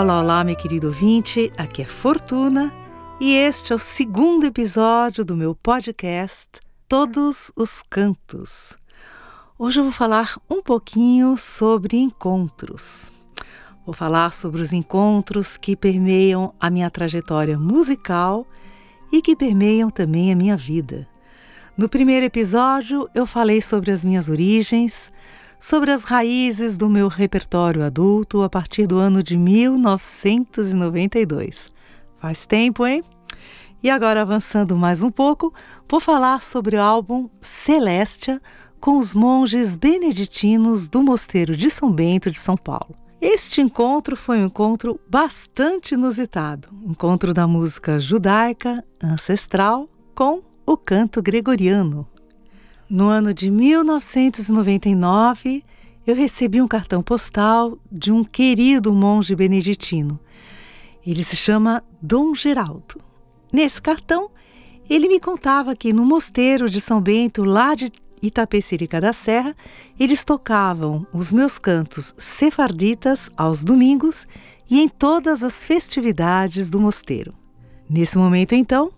Olá, olá, meu querido ouvinte, aqui é Fortuna e este é o segundo episódio do meu podcast Todos os Cantos. Hoje eu vou falar um pouquinho sobre encontros. Vou falar sobre os encontros que permeiam a minha trajetória musical e que permeiam também a minha vida. No primeiro episódio, eu falei sobre as minhas origens, sobre as raízes do meu repertório adulto a partir do ano de 1992. Faz tempo, hein? E agora, avançando mais um pouco, vou falar sobre o álbum Celestia com os monges beneditinos do Mosteiro de São Bento de São Paulo. Este encontro foi um encontro bastante inusitado encontro da música judaica ancestral com o canto gregoriano. No ano de 1999, eu recebi um cartão postal de um querido monge beneditino. Ele se chama Dom Geraldo. Nesse cartão, ele me contava que no mosteiro de São Bento, lá de Itapecerica da Serra, eles tocavam os meus cantos sefarditas aos domingos e em todas as festividades do mosteiro. Nesse momento, então,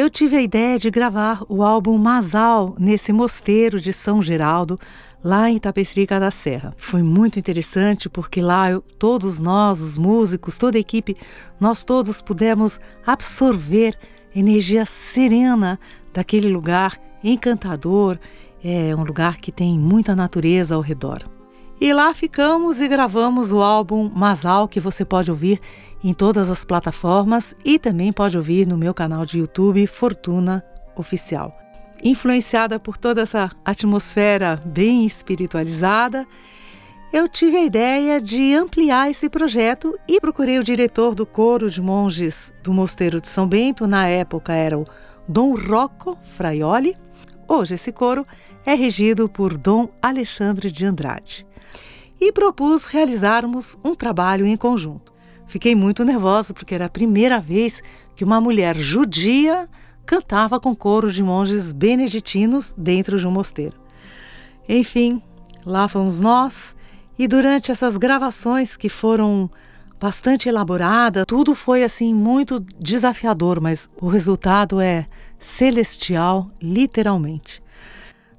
eu tive a ideia de gravar o álbum Masal nesse mosteiro de São Geraldo, lá em Tapecerica da Serra. Foi muito interessante porque lá eu, todos nós, os músicos, toda a equipe, nós todos pudemos absorver energia serena daquele lugar encantador, é um lugar que tem muita natureza ao redor. E lá ficamos e gravamos o álbum Masal que você pode ouvir em todas as plataformas e também pode ouvir no meu canal de YouTube Fortuna Oficial. Influenciada por toda essa atmosfera bem espiritualizada, eu tive a ideia de ampliar esse projeto e procurei o diretor do coro de monges do Mosteiro de São Bento, na época era o Dom Rocco Fraioli. Hoje esse coro é regido por Dom Alexandre de Andrade. E propus realizarmos um trabalho em conjunto. Fiquei muito nervosa porque era a primeira vez que uma mulher judia cantava com coro de monges beneditinos dentro de um mosteiro. Enfim, lá fomos nós e durante essas gravações que foram bastante elaboradas, tudo foi assim muito desafiador, mas o resultado é celestial, literalmente.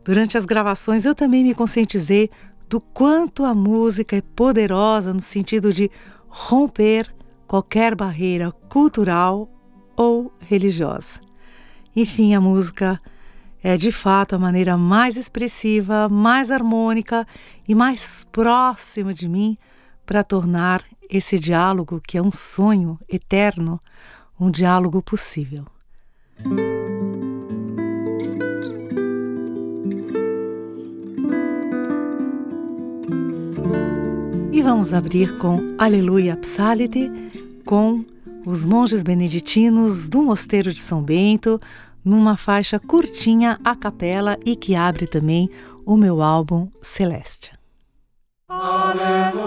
Durante as gravações eu também me conscientizei do quanto a música é poderosa no sentido de romper qualquer barreira cultural ou religiosa. Enfim, a música é de fato a maneira mais expressiva, mais harmônica e mais próxima de mim para tornar esse diálogo, que é um sonho eterno, um diálogo possível. E vamos abrir com Aleluia Psalite, com os monges beneditinos do Mosteiro de São Bento, numa faixa curtinha a capela e que abre também o meu álbum Celeste. Aleluia,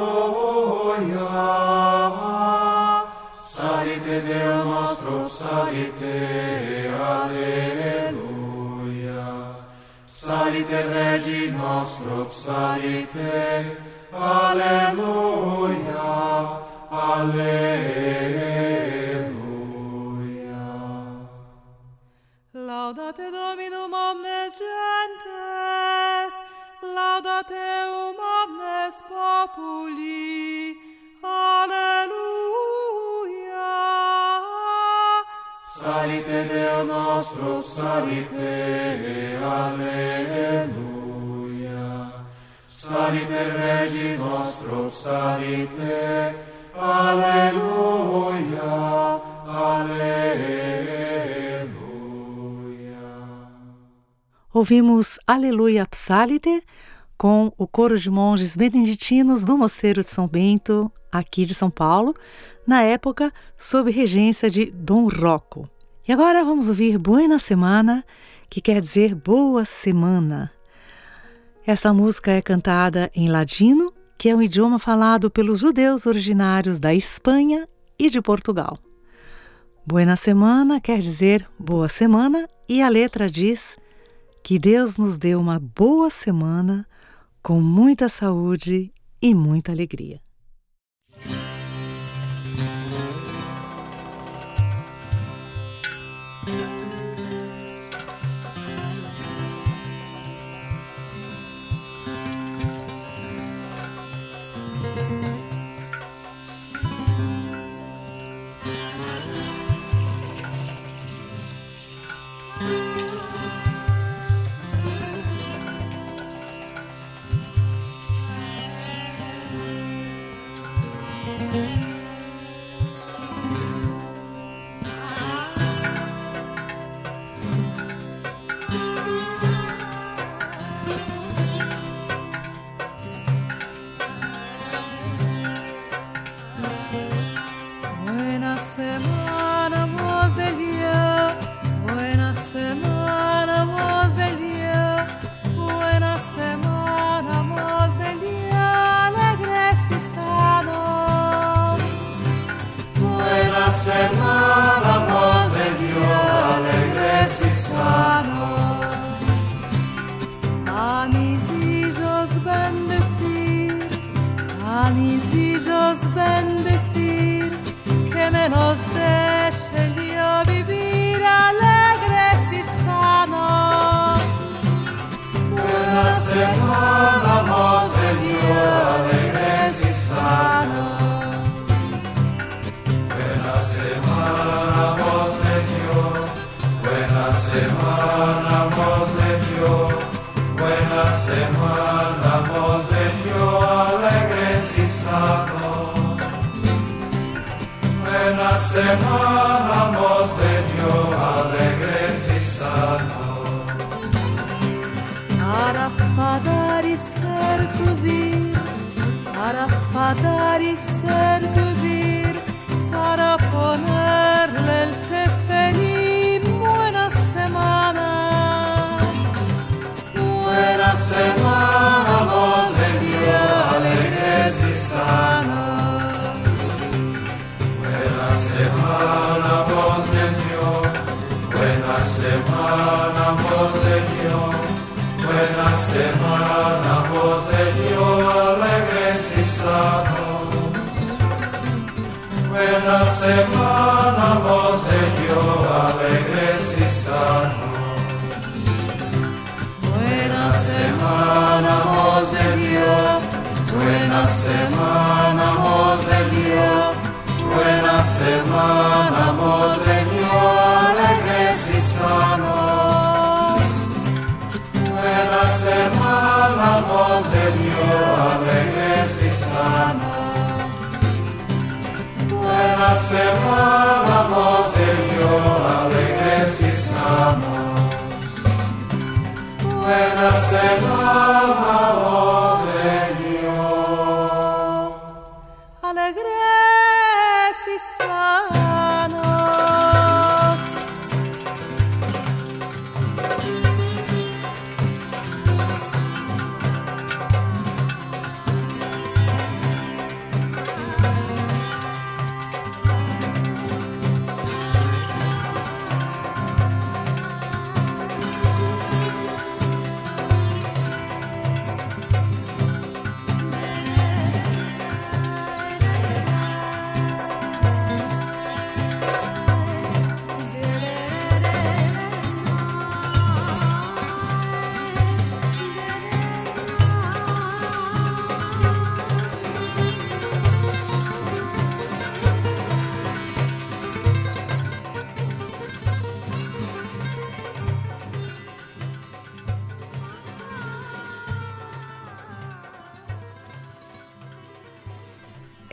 salite Deo nostro, salite, aleluia, salite Regi nostro, salite, Alleluia, Alleluia. Laudate Dominum omnes gentes, laudate um omnes populi, Alleluia. Salite Deo nostro, salite, Alleluia. Salite Regi nostro, salite, Alleluia, Alleluia. Ouvimos Aleluia Psalite com o coro de monges beneditinos do Mosteiro de São Bento, aqui de São Paulo, na época sob regência de Dom Rocco. E agora vamos ouvir Buena Semana, que quer dizer boa semana. Essa música é cantada em ladino, que é um idioma falado pelos judeus originários da Espanha e de Portugal. Buena semana quer dizer boa semana e a letra diz que Deus nos dê uma boa semana com muita saúde e muita alegria. Para fadar y seduzir, para ponerle el tefelín. Buena semana, Buena semana, voz de Dios, alegres y sanos. Buena semana, voz de Dios. Buena semana, voz de Dios. Buena semana, voz de Dios, sanos. Buena semana, voz de Dios, alegres y sanos. Buena semana, voz de Dios. Buena semana, voz de Dios. Buena semana, voz de Dios, semana, voz de Dios, alegres y sanos. Buena semana,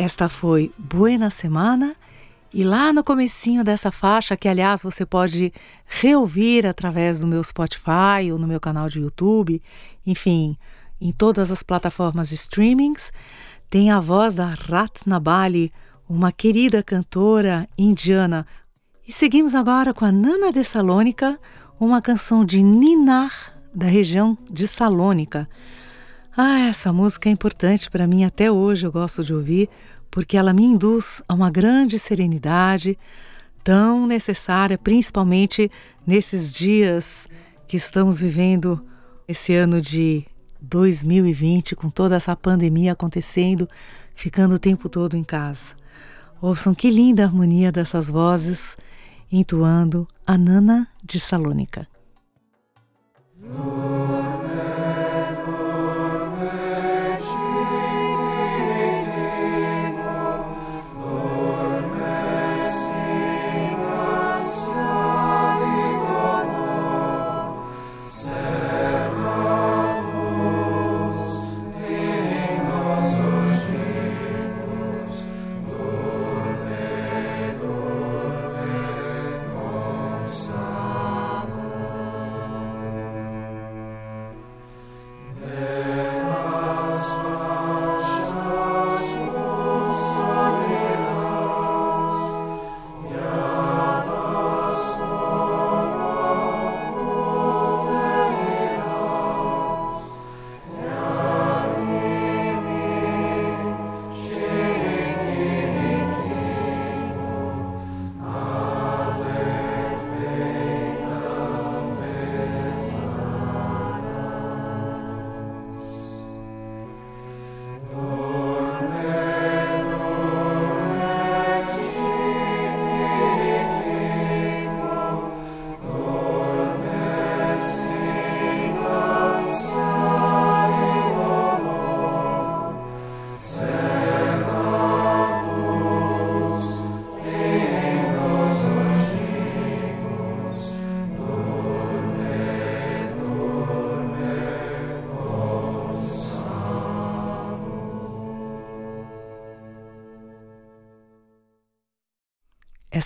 Esta foi Buena Semana e lá no comecinho dessa faixa, que aliás você pode reouvir através do meu Spotify ou no meu canal de YouTube, enfim, em todas as plataformas de streamings, tem a voz da Ratna Bali, uma querida cantora indiana. E seguimos agora com a Nana de Salônica, uma canção de Ninar, da região de Salônica. Ah, essa música é importante para mim até hoje, eu gosto de ouvir, porque ela me induz a uma grande serenidade, tão necessária, principalmente nesses dias que estamos vivendo esse ano de 2020, com toda essa pandemia acontecendo, ficando o tempo todo em casa. Ouçam que linda harmonia dessas vozes entoando a Nana de Salônica.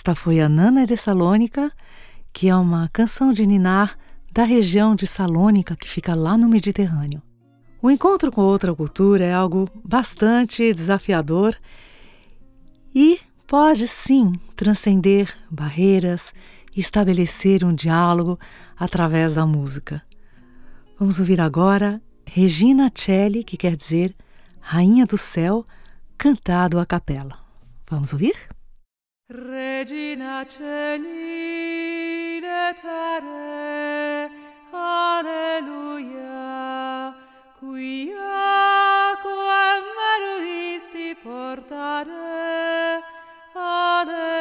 Esta foi a Nana de Salônica, que é uma canção de ninar da região de Salônica, que fica lá no Mediterrâneo. O encontro com outra cultura é algo bastante desafiador e pode sim transcender barreiras e estabelecer um diálogo através da música. Vamos ouvir agora Regina Celli, que quer dizer Rainha do Céu, cantado a capela. Vamos ouvir? Regina celi letare, alleluia, quia quam maluisti portare, alleluia.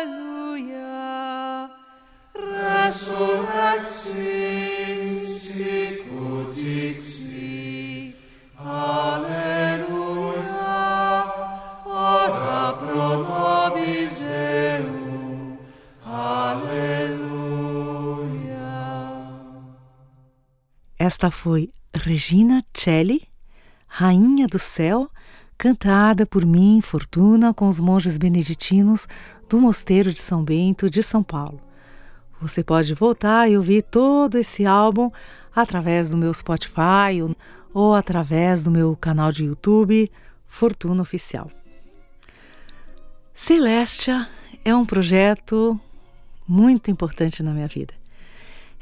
Resurrexi, sic dixi, alleluia, ora pro Esta foi Regina Celli, Rainha do Céu, cantada por mim, Fortuna, com os monges beneditinos do Mosteiro de São Bento de São Paulo. Você pode voltar e ouvir todo esse álbum através do meu Spotify ou através do meu canal de YouTube, Fortuna Oficial. Celestia é um projeto muito importante na minha vida.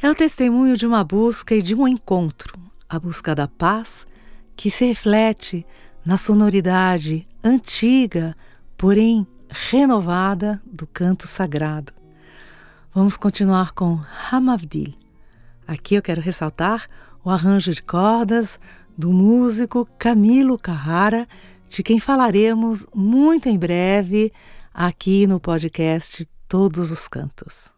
É o testemunho de uma busca e de um encontro, a busca da paz que se reflete na sonoridade antiga, porém renovada do canto sagrado. Vamos continuar com Hamavdil. Aqui eu quero ressaltar o arranjo de cordas do músico Camilo Carrara, de quem falaremos muito em breve aqui no podcast Todos os Cantos.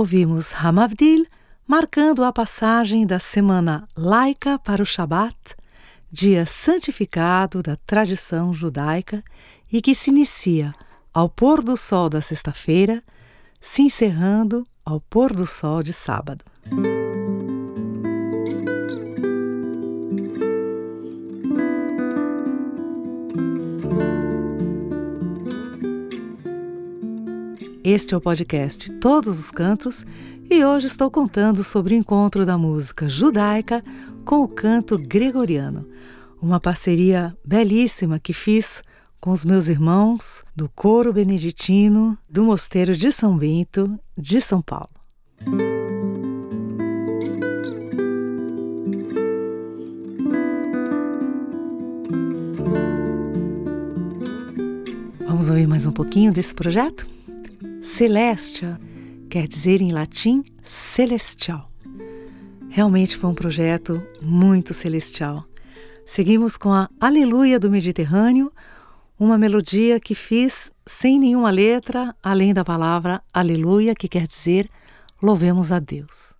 Ouvimos Hamavdil marcando a passagem da semana laica para o Shabat, dia santificado da tradição judaica e que se inicia ao pôr do sol da sexta-feira, se encerrando ao pôr do sol de sábado. Este é o podcast Todos os Cantos e hoje estou contando sobre o encontro da música judaica com o canto gregoriano. Uma parceria belíssima que fiz com os meus irmãos do coro beneditino do Mosteiro de São Bento, de São Paulo. Vamos ouvir mais um pouquinho desse projeto? Celestia quer dizer em latim celestial. Realmente foi um projeto muito celestial. Seguimos com a Aleluia do Mediterrâneo, uma melodia que fiz sem nenhuma letra, além da palavra Aleluia, que quer dizer louvemos a Deus.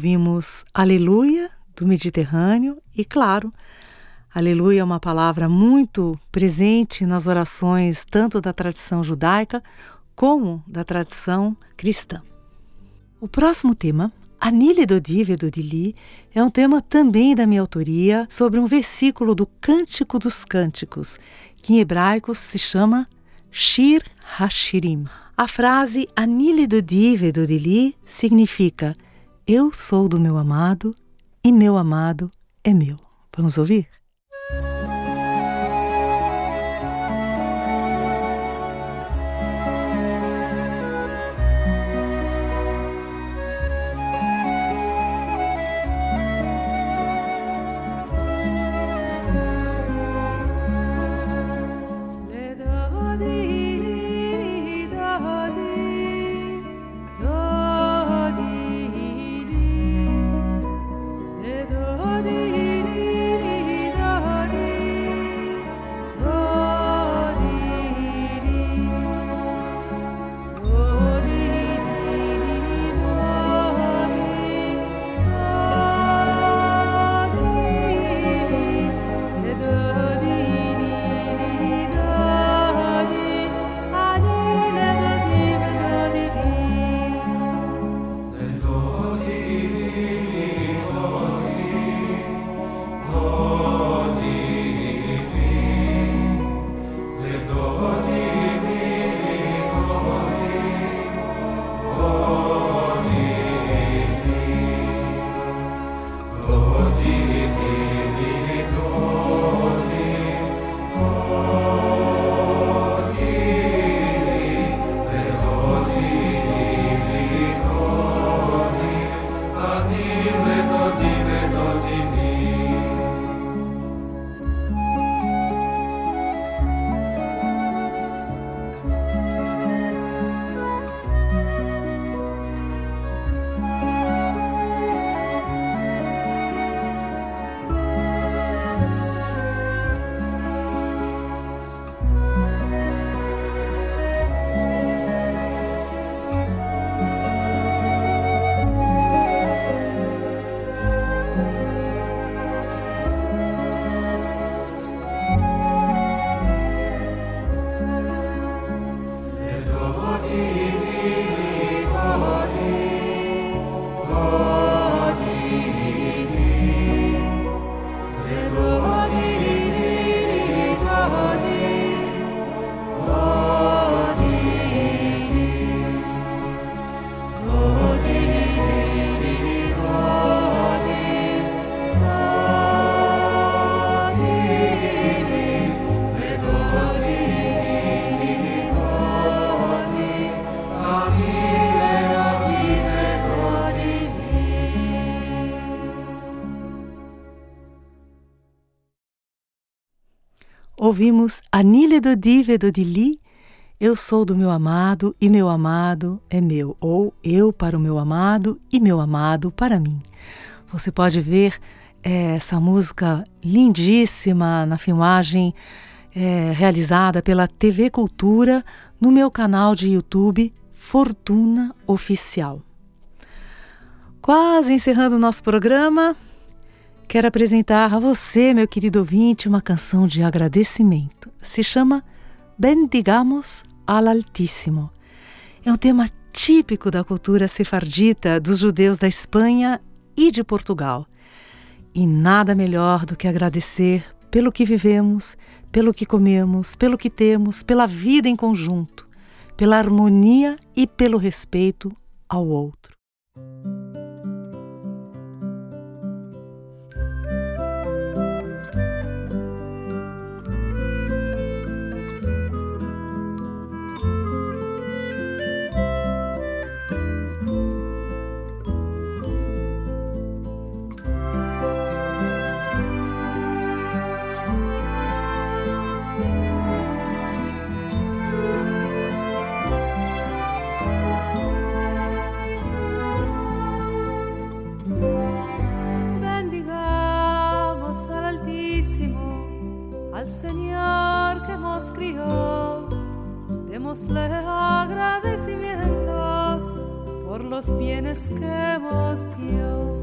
Ouvimos Aleluia do Mediterrâneo e, claro, Aleluia é uma palavra muito presente nas orações tanto da tradição judaica como da tradição cristã. O próximo tema, Anile do Dive do Dili, é um tema também da minha autoria sobre um versículo do Cântico dos Cânticos, que em hebraico se chama Shir Hashirim. A frase Anile do Dive do Dili significa Eu sou do meu amado e meu amado é meu. Vamos ouvir? Ouvimos Anile do Dive do Dili, Eu sou do meu amado e meu amado é meu, ou Eu para o meu amado e meu amado para mim. Você pode ver é, essa música lindíssima na filmagem é, realizada pela TV Cultura no meu canal de YouTube Fortuna Oficial. Quase encerrando o nosso programa, quero apresentar a você, meu querido ouvinte, uma canção de agradecimento. Se chama Bendigamos al Altíssimo. É um tema típico da cultura sefardita dos judeus da Espanha e de Portugal. E nada melhor do que agradecer pelo que vivemos, pelo que comemos, pelo que temos, pela vida em conjunto, pela harmonia e pelo respeito ao outro. Crió. Démosle agradecimientos por los bienes que nos dio.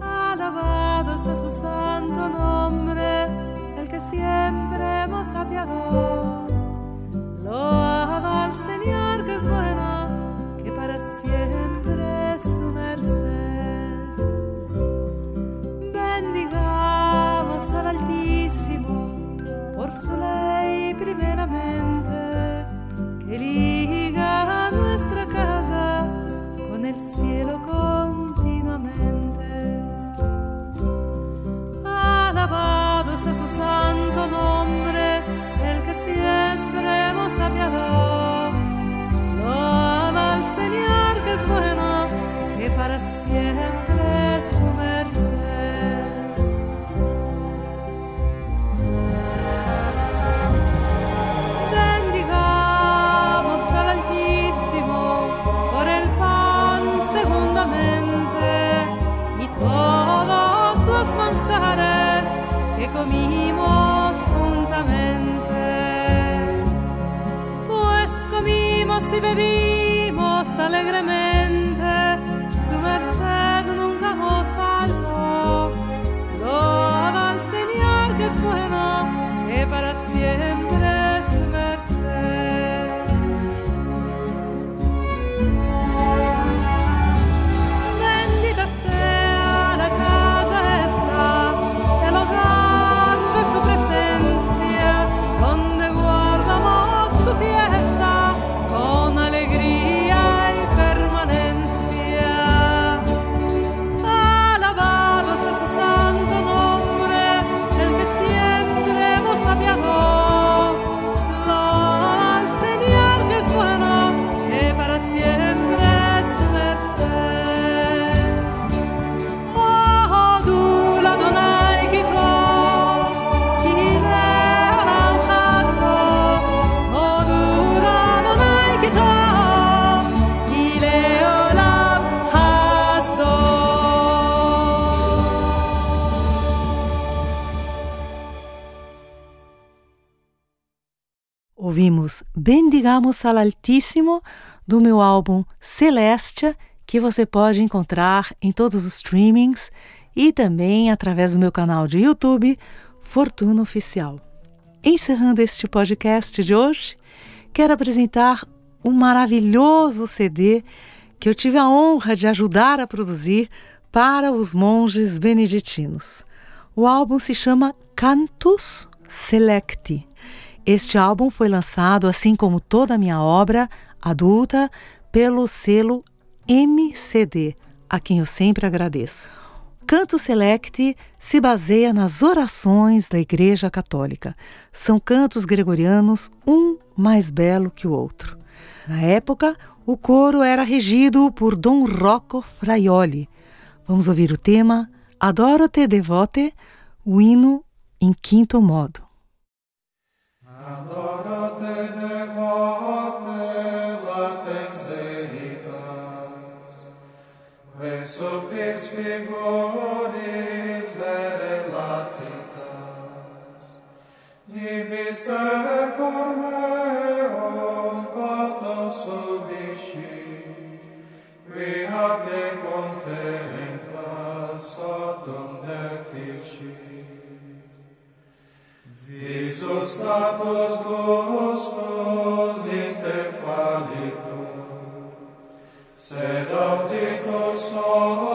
Alabados a su santo nombre, el que siempre hemos apiado. Loado que comimos juntamente. Pues comimos y bebimos alegremente, Bendigamos al Altíssimo do meu álbum Celestia, que você pode encontrar em todos os streamings e também através do meu canal de YouTube Fortuna Oficial. Encerrando este podcast de hoje, quero apresentar um maravilhoso CD que eu tive a honra de ajudar a produzir para os monges beneditinos. O álbum se chama Cantus Selecti. Este álbum foi lançado, assim como toda a minha obra adulta, pelo selo MCD, a quem eu sempre agradeço. Canto Select se baseia nas orações da Igreja Católica. São cantos gregorianos, um mais belo que o outro. Na época, o coro era regido por Dom Rocco Fraioli. Vamos ouvir o tema Adoro te devote, o hino em quinto modo. Adorate devote lates Deitas, vesupis figuris vere latitas, ibis secor meum patum subisci, vi hac de contemplat deficit. Isus status nostos in te fallitur, sed auditus nostos,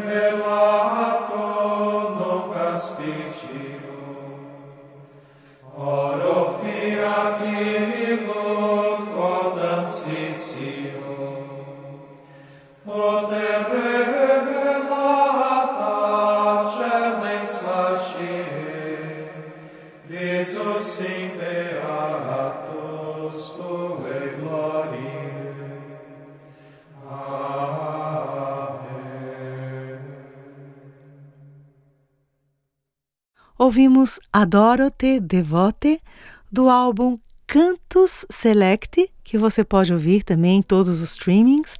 quem Ouvimos Adoro-te, Devote, do álbum Cantos Select, que você pode ouvir também em todos os streamings,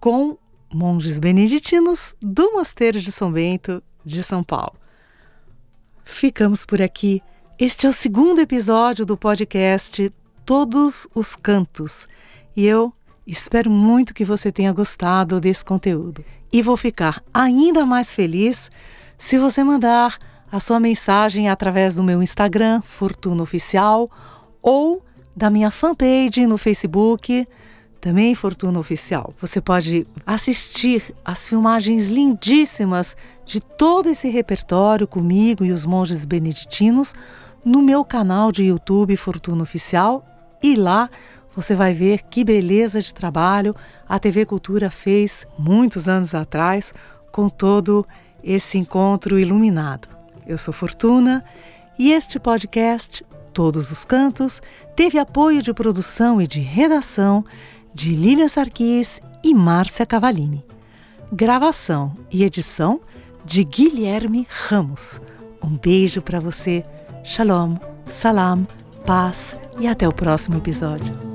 com monges beneditinos do Mosteiro de São Bento de São Paulo. Ficamos por aqui. Este é o segundo episódio do podcast Todos os Cantos e eu espero muito que você tenha gostado desse conteúdo. E vou ficar ainda mais feliz se você mandar a sua mensagem através do meu Instagram, Fortuna Oficial, ou da minha fanpage no Facebook, também Fortuna Oficial. Você pode assistir às filmagens lindíssimas de todo esse repertório comigo e os monges beneditinos no meu canal de YouTube Fortuna Oficial e lá você vai ver que beleza de trabalho a TV Cultura fez muitos anos atrás com todo esse encontro iluminado. Eu sou Fortuna e este podcast, Todos os Cantos, teve apoio de produção e de redação de Lília Sarquis e Márcia Cavalini. Gravação e edição de Guilherme Ramos. Um beijo para você. Shalom, salam, paz e até o próximo episódio.